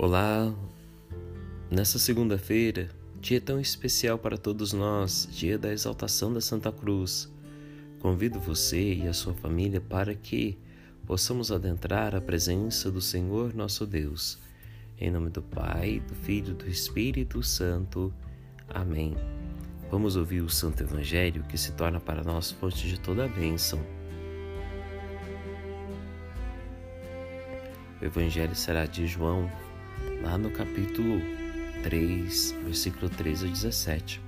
Olá, nessa segunda-feira, dia tão especial para todos nós, dia da exaltação da Santa Cruz, convido você e a sua família para que possamos adentrar a presença do Senhor nosso Deus. Em nome do Pai, do Filho e do Espírito Santo. Amém. Vamos ouvir o Santo Evangelho que se torna para nós fonte de toda a bênção. O Evangelho será de João, lá no capítulo 3, versículo 13 a 17.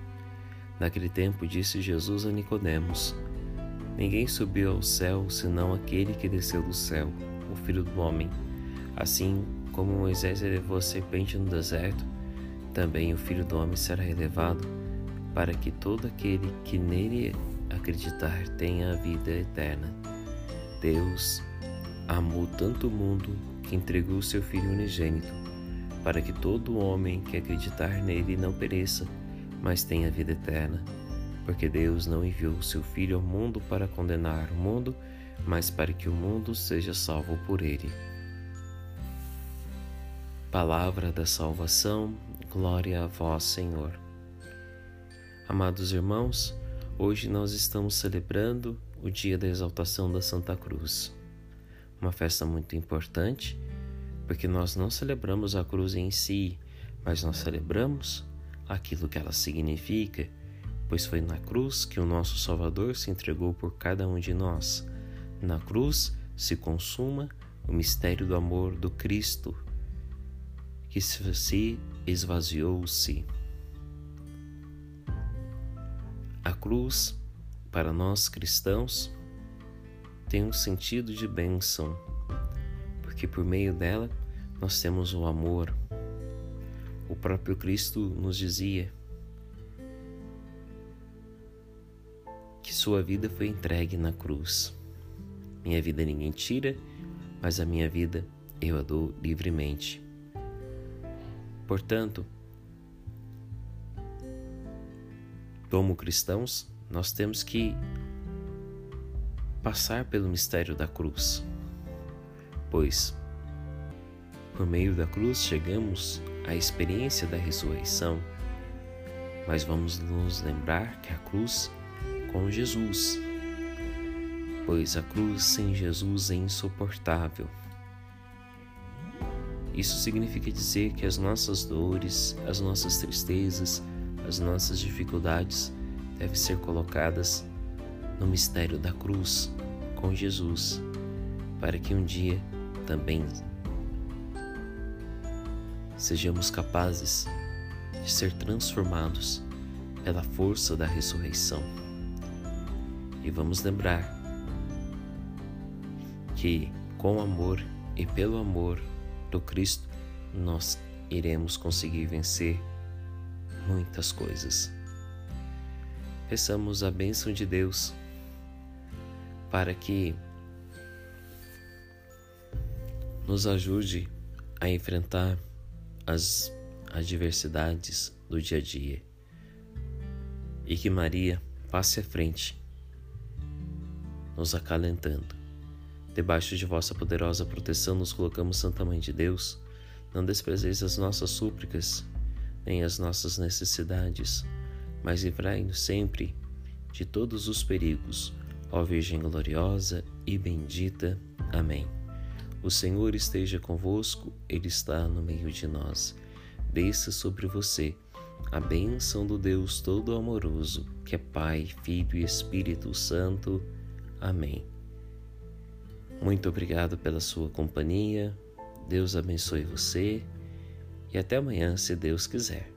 Naquele tempo disse Jesus a Nicodemos: Ninguém subiu ao céu senão aquele que desceu do céu, o Filho do homem. Assim como Moisés elevou a serpente no deserto, também o Filho do homem será elevado, para que todo aquele que nele acreditar tenha a vida eterna. Deus amou tanto o mundo que entregou o seu Filho unigênito para que todo homem que acreditar nele não pereça, mas tenha vida eterna. Porque Deus não enviou o seu Filho ao mundo para condenar o mundo, mas para que o mundo seja salvo por ele. Palavra da salvação, glória a vós, Senhor. Amados irmãos, hoje nós estamos celebrando o dia da exaltação da Santa Cruz, uma festa muito importante porque nós não celebramos a cruz em si, mas nós celebramos aquilo que ela significa, pois foi na cruz que o nosso Salvador se entregou por cada um de nós. Na cruz se consuma o mistério do amor do Cristo, que se esvaziou-se. A cruz, para nós cristãos, tem um sentido de bênção, porque por meio dela nós temos o amor. O próprio Cristo nos dizia que sua vida foi entregue na cruz. Minha vida ninguém tira, mas a minha vida eu a dou livremente. Portanto, como cristãos, nós temos que passar pelo mistério da cruz, pois por meio da cruz chegamos à experiência da ressurreição, mas vamos nos lembrar que a cruz com Jesus, pois a cruz sem Jesus é insuportável. Isso significa dizer que as nossas dores, as nossas tristezas, as nossas dificuldades devem ser colocadas no mistério da cruz com Jesus, para que um dia também sejamos capazes de ser transformados pela força da ressurreição. E vamos lembrar que com amor e pelo amor do Cristo nós iremos conseguir vencer muitas coisas. Peçamos a bênção de Deus para que nos ajude a enfrentar as adversidades do dia a dia e que Maria passe à frente, nos acalentando. Debaixo de vossa poderosa proteção nos colocamos, Santa Mãe de Deus. Não desprezeis as nossas súplicas, nem as nossas necessidades, mas livrai-nos sempre de todos os perigos, ó Virgem gloriosa e bendita. Amém. O Senhor esteja convosco, Ele está no meio de nós. Desça sobre você a bênção do Deus Todo-Amoroso, que é Pai, Filho e Espírito Santo. Amém. Muito obrigado pela sua companhia. Deus abençoe você e até amanhã, se Deus quiser.